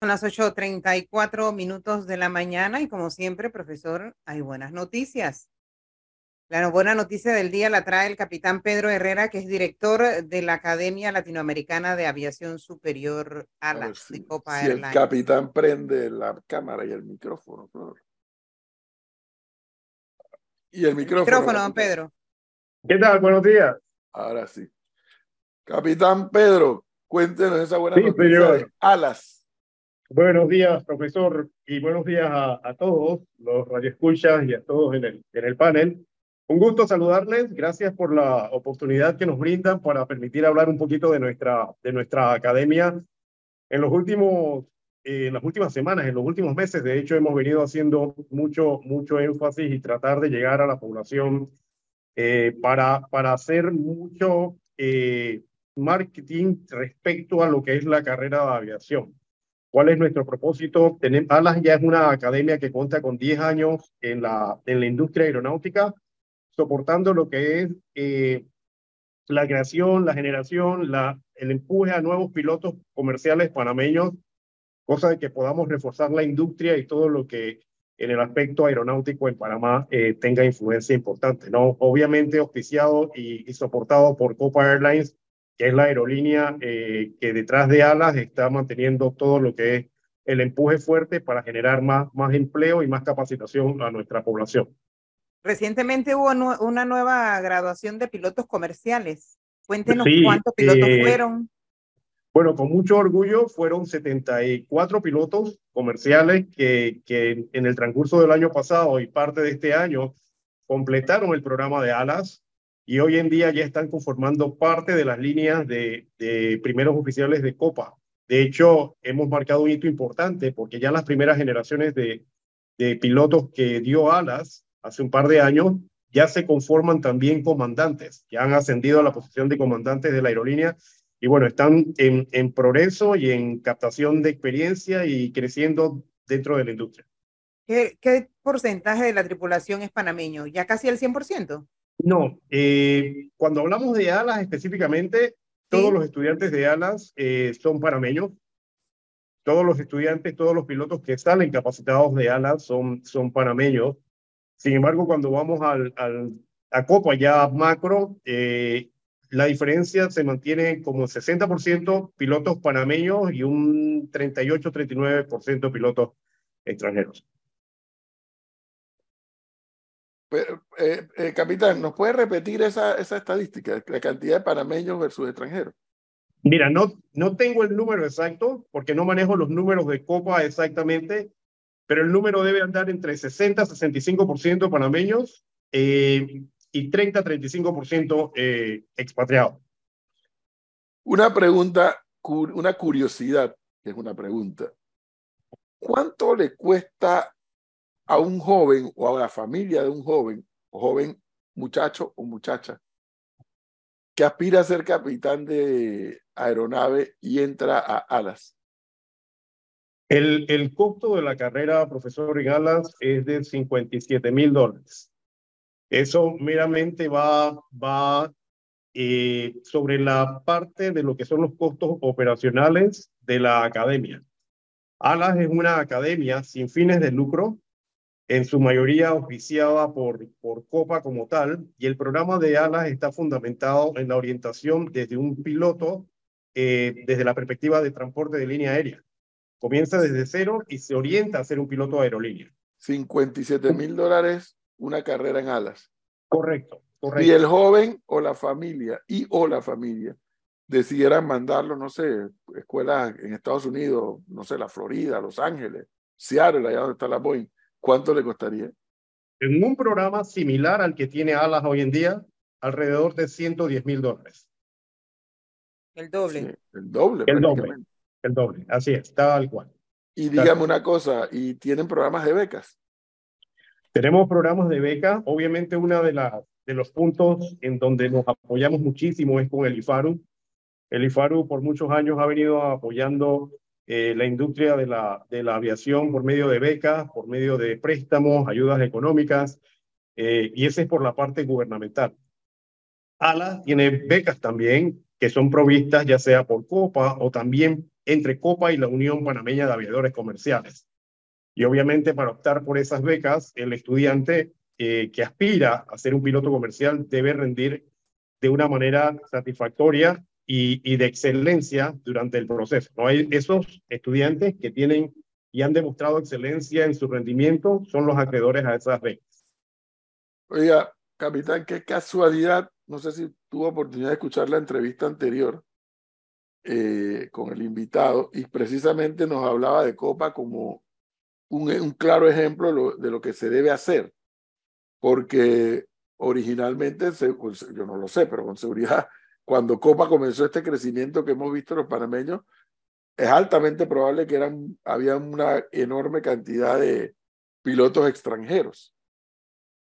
Son las 8.34 minutos de la mañana y como siempre, profesor, hay buenas noticias. La buena noticia del día la trae el capitán Pedro Herrera, que es director de la Academia Latinoamericana de Aviación Superior ALAS si, de Copa si Airlines. el capitán prende la cámara y el micrófono. Y el micrófono. Micrófono, don capitán. Pedro. ¿Qué tal? Buenos días. Ahora sí. Capitán Pedro, cuéntenos esa buena Sí, noticia señor. de Alas. Buenos días, profesor, y buenos días a, a todos los radioescuchas y a todos en el, en el panel. Un gusto saludarles. Gracias por la oportunidad que nos brindan para permitir hablar un poquito de nuestra, de nuestra academia. En los últimos, eh, en las últimas semanas, en los últimos meses, de hecho, hemos venido haciendo mucho, mucho énfasis y tratar de llegar a la población eh, para, para hacer mucho eh, marketing respecto a lo que es la carrera de aviación. ¿Cuál es nuestro propósito? Tenemos, ALAS ya es una academia que cuenta con 10 años en la, en la industria aeronáutica, soportando lo que es eh, la creación, la generación, la, el empuje a nuevos pilotos comerciales panameños, cosa de que podamos reforzar la industria y todo lo que en el aspecto aeronáutico en Panamá eh, tenga influencia importante. ¿no? Obviamente auspiciado y, y soportado por Copa Airlines, que es la aerolínea eh, que detrás de Alas está manteniendo todo lo que es el empuje fuerte para generar más, más empleo y más capacitación a nuestra población. Recientemente hubo nu- una nueva graduación de pilotos comerciales. Cuéntenos Sí, cuántos pilotos eh, fueron. Bueno, con mucho orgullo fueron 74 pilotos comerciales que, que en el transcurso del año pasado y parte de este año completaron el programa de alas y hoy en día ya están conformando parte de las líneas de, primeros oficiales de Copa. De hecho, hemos marcado un hito importante porque ya las primeras generaciones de, pilotos que dio alas hace un par de años ya se conforman también comandantes, ya han ascendido a la posición de comandantes de la aerolínea y bueno, están en, progreso y en captación de experiencia y creciendo dentro de la industria. ¿Qué, qué porcentaje de la tripulación es panameño? ¿Ya casi el 100%? No, eh, cuando hablamos de alas específicamente, todos los estudiantes de alas eh, son panameños. Todos los estudiantes, todos los pilotos que salen capacitados de alas son, son panameños. Sin embargo, cuando vamos al, al, a Copa ya macro, eh, la diferencia se mantiene como 60% pilotos panameños y un 38-39% pilotos extranjeros. Pero, eh, eh, capitán, ¿nos puede repetir esa, esa estadística, la cantidad de panameños versus extranjeros? Mira, no, no tengo el número exacto porque no manejo los números de Copa exactamente, pero el número debe andar entre 60 y 65% panameños eh, y 30-35% eh, expatriados. Una pregunta, una curiosidad, que es una pregunta. ¿Cuánto le cuesta a un joven o a la familia de un joven, joven muchacho o muchacha, que aspira a ser capitán de aeronave y entra a alas? El, costo de la carrera, profesor Regalas, es de 57 mil dólares. Eso meramente va, va eh, sobre la parte de lo que son los costos operacionales de la academia. ALAS es una academia sin fines de lucro, en su mayoría oficiada por, por Copa como tal, y el programa de ALAS está fundamentado en la orientación desde un piloto, eh, desde la perspectiva de transporte de línea aérea. Comienza desde cero y se orienta a ser un piloto de aerolínea. 57 mil dólares una carrera en alas. Correcto, correcto. Y el joven o la familia y o la familia decidieran mandarlo, no sé, escuelas en Estados Unidos, no sé, la Florida, Los Ángeles, Seattle, allá donde está la Boeing, ¿cuánto le costaría? En un programa similar al que tiene Alas hoy en día, alrededor de 110 mil dólares. El doble. Sí, el doble. El doble. El doble, así es, tal cual. Y dígame una cosa, ¿y tienen programas de becas? Tenemos programas de beca. Obviamente, uno de, la, de los puntos en donde nos apoyamos muchísimo es con el IFARU. El IFARU por muchos años ha venido apoyando eh, la industria de la, de la aviación por medio de becas, por medio de préstamos, ayudas económicas, eh, y ese es por la parte gubernamental. ALA tiene becas también que son provistas ya sea por Copa o también entre Copa y la Unión Panameña de Aviadores Comerciales. Y obviamente para optar por esas becas, el estudiante eh, que aspira a ser un piloto comercial debe rendir de una manera satisfactoria y, y, de excelencia durante el proceso. ¿no? Esos estudiantes que tienen y han demostrado excelencia en su rendimiento son los acreedores a esas becas. Oiga, capitán, qué casualidad, no sé si tuvo oportunidad de escuchar la entrevista anterior eh, con el invitado y precisamente nos hablaba de Copa como un, un claro ejemplo de lo que se debe hacer, porque originalmente, pues, yo no lo sé, pero con seguridad, cuando Copa comenzó este crecimiento que hemos visto los panameños, es altamente probable que eran, había una enorme cantidad de pilotos extranjeros.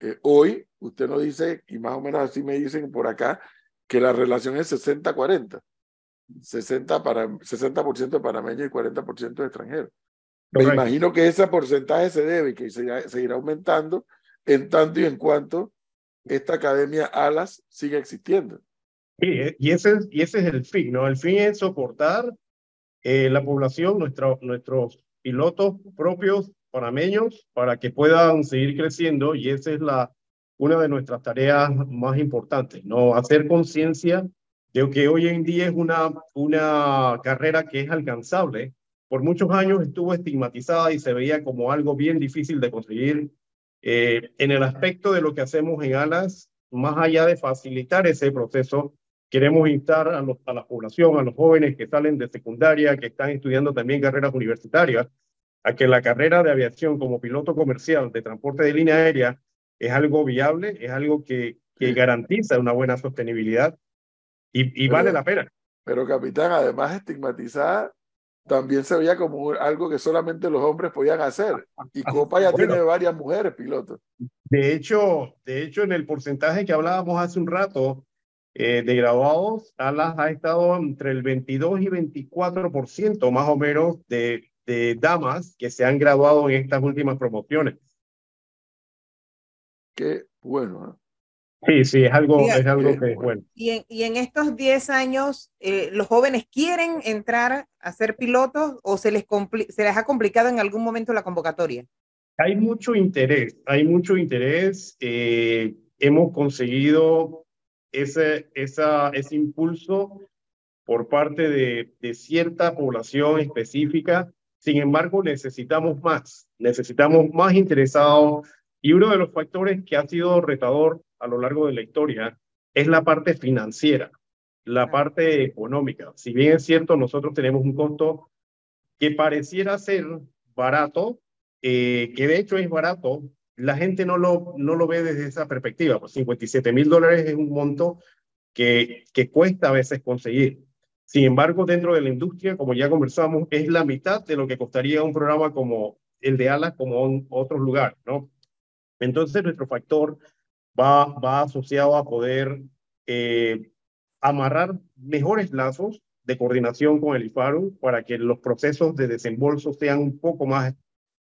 Eh, hoy, usted nos dice, y más o menos así me dicen por acá, que la relación es 60-40. 60%, para, 60 de panameños y 40% de extranjeros. Me imagino que ese porcentaje se debe y que se, seguirá aumentando en tanto y en cuanto esta academia ALAS siga existiendo. Sí, y ese, es, y ese es el fin, ¿no? El fin es soportar eh, la población, nuestro, nuestros pilotos propios panameños, para que puedan seguir creciendo y esa es la, una de nuestras tareas más importantes, ¿no? Hacer conciencia de que hoy en día es una, una carrera que es alcanzable. Por muchos años estuvo estigmatizada y se veía como algo bien difícil de conseguir. Eh, en el aspecto de lo que hacemos en ALAS, más allá de facilitar ese proceso, queremos instar a, los, a la población, a los jóvenes que salen de secundaria, que están estudiando también carreras universitarias, a que la carrera de aviación como piloto comercial de transporte de línea aérea es algo viable, es algo que, que garantiza una buena sostenibilidad y, vale la pena. Pero capitán, además estigmatizada, también se veía como algo que solamente los hombres podían hacer. Y Copa ya tiene varias mujeres pilotos. De hecho, de hecho, en el porcentaje que hablábamos hace un rato eh, de graduados, Alas ha estado entre el 22 y 24% más o menos de, de damas que se han graduado en estas últimas promociones. Qué bueno. ¿eh? Sí, sí, es algo, es algo que es bueno. Y en, y en estos 10 años, eh, ¿los jóvenes quieren entrar a ser pilotos o se les, se les ha complicado en algún momento la convocatoria? Hay mucho interés, hay mucho interés. Eh, hemos conseguido ese, esa, ese impulso por parte de, de cierta población específica. Sin embargo, necesitamos más, necesitamos más interesados. Y uno de los factores que ha sido retador a lo largo de la historia es la parte financiera, la parte económica. Si bien es cierto, nosotros tenemos un costo que pareciera ser barato, eh, que de hecho es barato, la gente no lo, no lo ve desde esa perspectiva. Pues 57 mil dólares es un monto que, que cuesta a veces conseguir. Sin embargo, dentro de la industria, como ya conversamos, es la mitad de lo que costaría un programa como el de ALA como en otros lugares, ¿no? Entonces, nuestro factor va, va asociado a poder eh, amarrar mejores lazos de coordinación con el IFARU para que los procesos de desembolso sean un poco más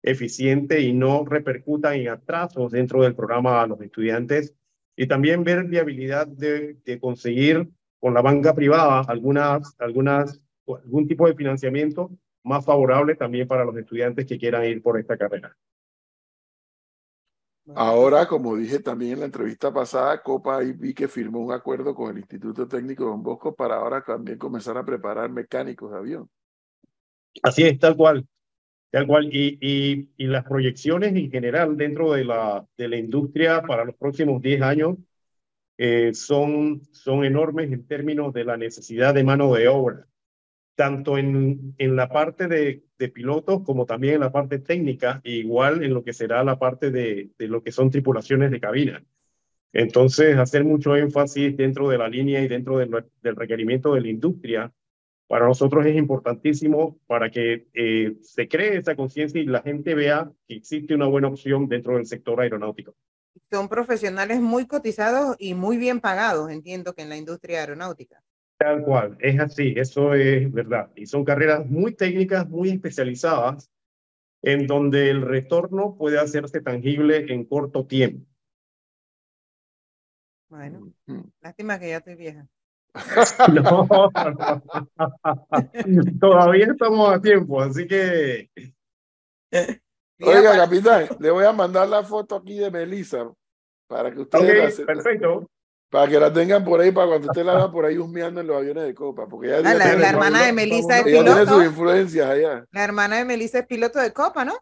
eficientes y no repercutan en atrasos dentro del programa a los estudiantes y también ver viabilidad de, de conseguir con la banca privada algunas, algunas, algún tipo de financiamiento más favorable también para los estudiantes que quieran ir por esta carrera. Ahora, como dije también en la entrevista pasada, Copa y vi que firmó un acuerdo con el Instituto Técnico Don Bosco para ahora también comenzar a preparar mecánicos de avión. Así es, tal cual. Tal cual. Y, y, y las proyecciones en general dentro de la, de la industria para los próximos 10 años eh, son, son enormes en términos de la necesidad de mano de obra tanto en, en la parte de, de, pilotos como también en la parte técnica, e igual en lo que será la parte de, de, lo que son tripulaciones de cabina. Entonces, hacer mucho énfasis dentro de la línea y dentro del, del requerimiento de la industria, para nosotros es importantísimo para que eh, se cree esa conciencia y la gente vea que existe una buena opción dentro del sector aeronáutico. Son profesionales muy cotizados y muy bien pagados, entiendo que en la industria aeronáutica. Tal cual, es así, eso es verdad. Y son carreras muy técnicas, muy especializadas, en donde el retorno puede hacerse tangible en corto tiempo. Bueno, lástima que ya estoy vieja. No, todavía estamos a tiempo, así que Oiga, capitán, le voy a mandar la foto aquí de Melissa para que ustedes okay, perfecto. Para que la tengan por ahí, para cuando usted la vea por ahí husmeando en los aviones de copa. Porque ah, la, la hermana de Melissa es piloto. tiene sus influencias allá. La hermana de Melissa es piloto de copa, ¿no?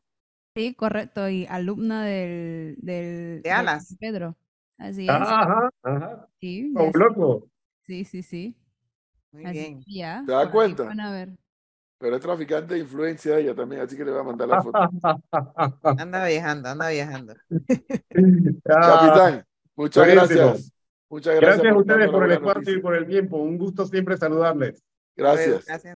Sí, correcto. Y alumna del. del de Alas. Pedro. Así es. Ajá, ajá. Sí. Oh, loco. Sí, sí, sí. Muy bien. Ya, ¿Te das cuenta? Van a ver. Pero es traficante de influencia ella también, así que le voy a mandar la foto. anda viajando, anda viajando. Capitán, muchas gracias. Muchas gracias. Gracias a ustedes por el espacio y por el tiempo. Un gusto siempre saludarles. Gracias. Gracias.